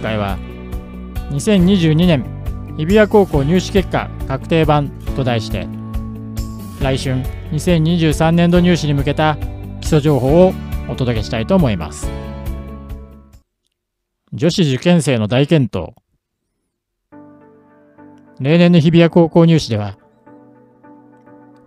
回は2022年日比谷高校入試結果確定版と題して来春2023年度入試に向けた基礎情報をお届けしたいと思います。女子受験生の大健闘。例年の日比谷高校入試では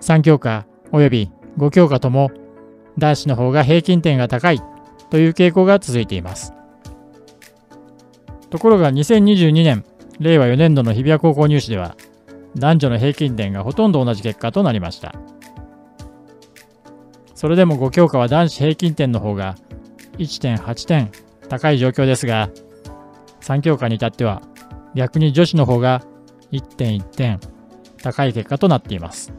3教科及び5教科とも男子の方が平均点が高いという傾向が続いています。ところが2022年令和4年度の日比谷高校入試では男女の平均点がほとんど同じ結果となりました。それでも5教科は男子平均点の方が1.8点高い状況ですが3教科に至っては逆に女子の方が1.1点高い結果となっています。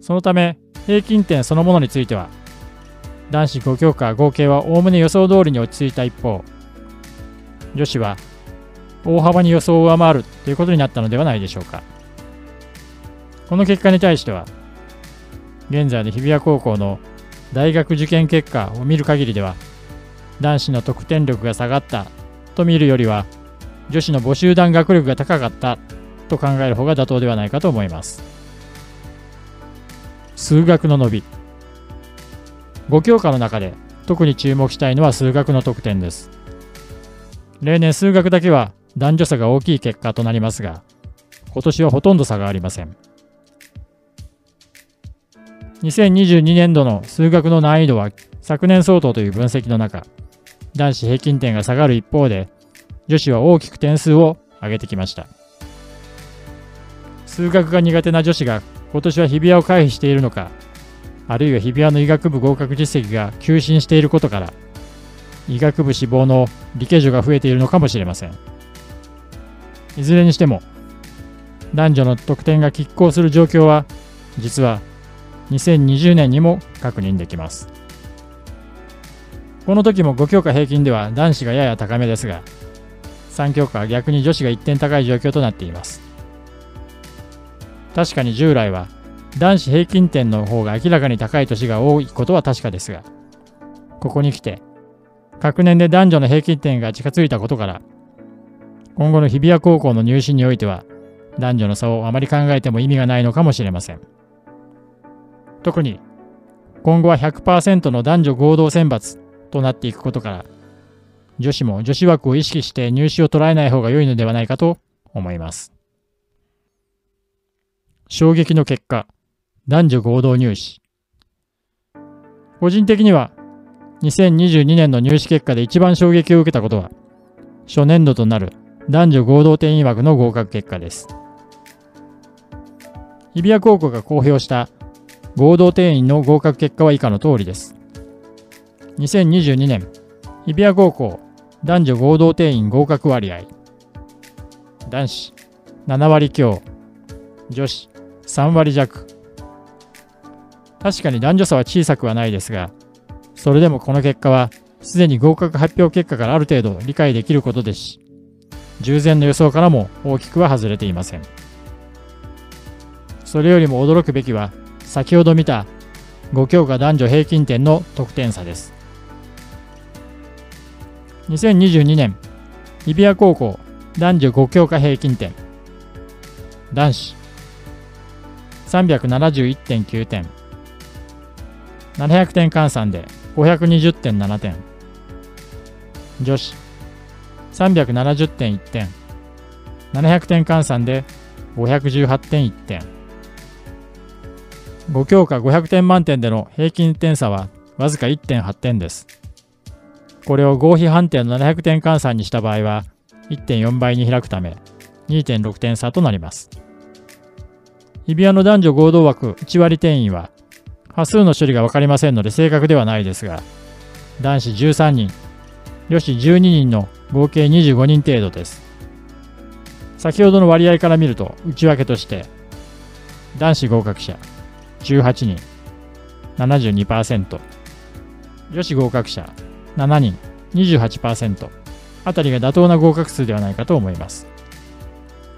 そのため平均点そのものについては男子5教科合計はおおむね予想通りに落ち着いた一方女子は大幅に予想を上回るということになったのではないでしょうか。この結果に対しては現在の日比谷高校の大学受験結果を見る限りでは男子の得点力が下がったと見るよりは女子の母集団学力が高かったと考える方が妥当ではないかと思います。数学の伸び。5教科の中で特に注目したいのは数学の得点です。例年数学だけは男女差が大きい結果となりますが、今年はほとんど差がありません。2022年度の数学の難易度は昨年相当という分析の中、男子平均点が下がる一方で、女子は大きく点数を上げてきました。数学が苦手な女子が今年は日比谷を回避しているのか、あるいは日比谷の医学部合格実績が急進していることから、医学部志望の理系女が増えているのかもしれません。いずれにしても男女の得点が拮抗する状況は実は2020年にも確認できますこの時も5教科平均では男子がやや高めですが3教科は逆に女子が1点高い状況となっています確かに従来は男子平均点の方が明らかに高い年が多いことは確かですがここに来て各年で男女の平均点が近づいたことから今後の日比谷高校の入試においては、男女の差をあまり考えても意味がないのかもしれません。特に、今後は100%の男女合同選抜となっていくことから、女子も女子枠を意識して入試を捉えない方が良いのではないかと思います。衝撃の結果、男女合同入試。個人的には、2022年の入試結果で一番衝撃を受けたことは、初年度となる男女合同定員枠の合格結果です。日比谷高校が公表した合同定員の合格結果は以下の通りです。2022年、日比谷高校男女合同定員合格割合。男子7割強、女子3割弱。確かに男女差は小さくはないですが、それでもこの結果はすでに合格発表結果からある程度理解できることですし、従前の予想からも大きくは外れていません。それよりも驚くべきは、先ほど見た5教科男女平均点の得点差です。2022年、日比谷高校男女5教科平均点。男子371.9点。700点換算で520.7点。女子。370.1点700点。換算で518.1点5教科500点満点での平均点差はわずか1.8点です。これを合否判定の700点換算にした場合は1.4倍に開くため2.6点差となります。日比谷の男女合同枠1割定員は端数の処理が分かりませんので正確ではないですが男子13人女子12人の合計25人程度です。先ほどの割合から見ると内訳として男子合格者18人72%女子合格者7人28%あたりが妥当な合格数ではないかと思います。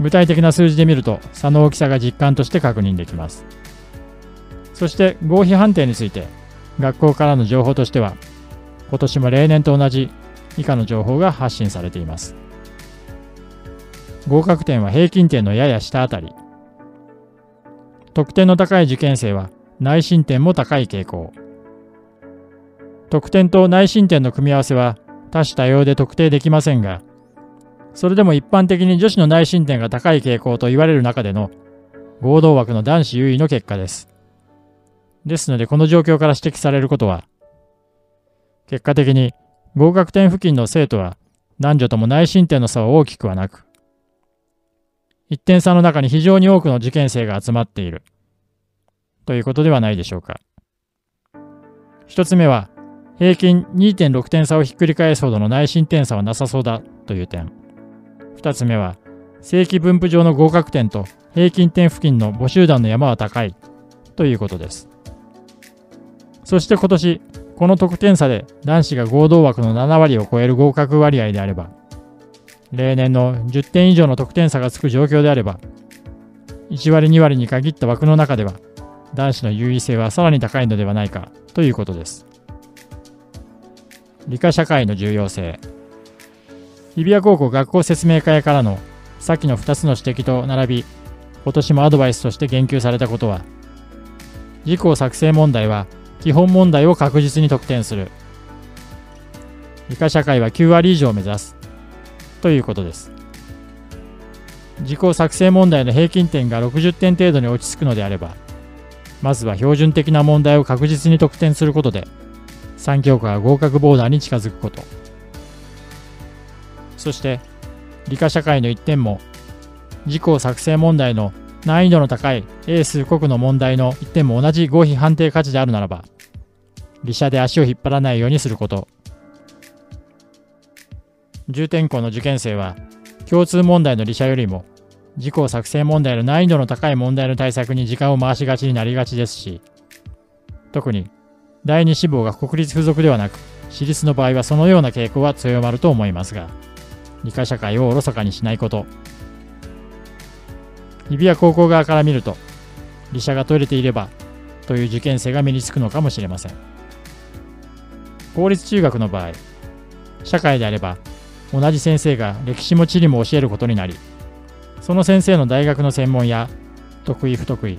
具体的な数字で見ると差の大きさが実感として確認できます。そして合否判定について学校からの情報としては今年も例年と同じ以下の情報が発信されています。合格点は平均点のやや下あたり。得点の高い受験生は内申点も高い傾向。得点と内申点の組み合わせは多種多様で特定できませんがそれでも一般的に女子の内申点が高い傾向と言われる中での合同枠の男子優位の結果です。ですのでこの状況から指摘されることは結果的に合格点付近の生徒は男女とも内申点の差は大きくはなく1点差の中に非常に多くの受験生が集まっているということではないでしょうか。1つ目は平均2.6点差をひっくり返すほどの内申点差はなさそうだという点。2つ目は正規分布上の合格点と平均点付近の母集団の山は高いということです。そして今年、この得点差で男子が合同枠の7割を超える合格割合であれば、例年の10点以上の得点差がつく状況であれば、1割2割に限った枠の中では、男子の優位性はさらに高いのではないかということです。理科社会の重要性。日比谷高校学校説明会からの先の2つの指摘と並び、今年もアドバイスとして言及されたことは、事項作成問題は基本問題を確実に得点する。理科社会は9割以上を目指す。ということです。事項作成問題の平均点が60点程度に落ち着くのであれば、まずは標準的な問題を確実に得点することで、3教科が合格ボーダーに近づくこと。そして、理科社会の1点も、事項作成問題の難易度の高い英数国の問題の1点も同じ合否判定価値であるならば、理社で足を引っ張らないようにすること。重点校の受験生は、共通問題の理社よりも、事項作成問題の難易度の高い問題の対策に時間を回しがちになりがちですし、特に第二志望が国立附属ではなく、私立の場合はそのような傾向は強まると思いますが、理科社会をおろそかにしないこと、日比谷高校側から見ると、理社が取れていればという受験生が身につくのかもしれません。公立中学の場合、社会であれば同じ先生が歴史も地理も教えることになり、その先生の大学の専門や得意不得意、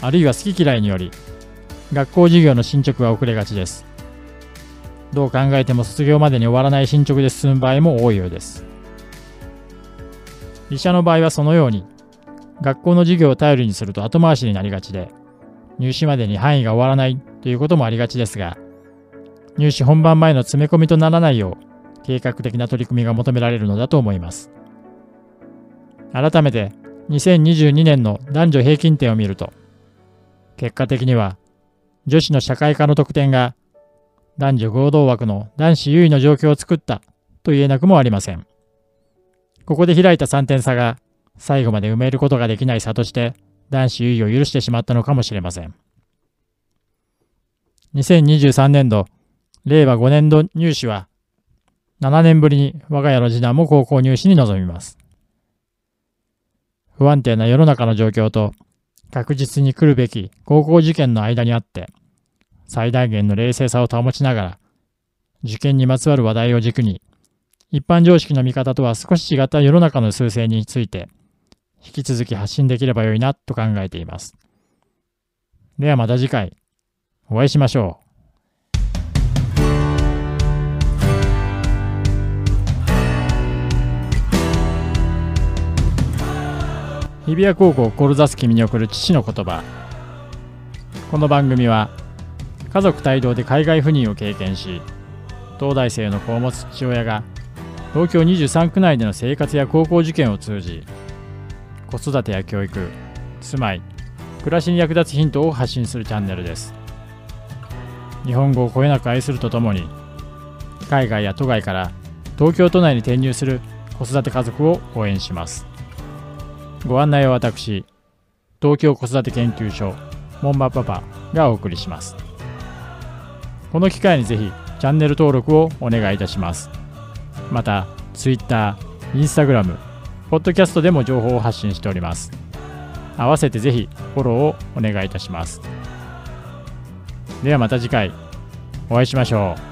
あるいは好き嫌いにより、学校授業の進捗が遅れがちです。どう考えても卒業までに終わらない進捗で進む場合も多いようです。理社の場合はそのように学校の授業を頼りにすると後回しになりがちで、入試までに範囲が終わらないということもありがちですが、入試本番前の詰め込みとならないよう、計画的な取り組みが求められるのだと思います。改めて、2022年の男女平均点を見ると、結果的には、女子の社会科の得点が男女合同枠の男子優位の状況を作ったと言えなくもありません。ここで開いた3点差が最後まで埋めることができない差として男子優位を許してしまったのかもしれません。2023年度、令和5年度入試は7年ぶりに我が家の次男も高校入試に臨みます。不安定な世の中の状況と確実に来るべき高校受験の間にあって最大限の冷静さを保ちながら受験にまつわる話題を軸に一般常識の見方とは少し違った世の中の数勢について引き続き発信できればよいなと考えています。ではまた次回お会いしましょう。日比谷高校を志す君に送る父の言葉この番組は家族帯同で海外赴任を経験し東大生の子を持つ父親が東京23区内での生活や高校受験を通じ子育てや教育住まい暮らしに役立つヒントを発信するチャンネルです。日本語をこえなく愛するとともに海外や都外から東京都内に転入する子育て家族を応援します。ご案内は私東京子育て研究所モンバパパがお送りします。この機会にぜひチャンネル登録をお願いいたします。また Twitter、Instagram、ポッドキャストでも情報を発信しております。合わせてぜひフォローをお願いいたします。ではまた次回お会いしましょう。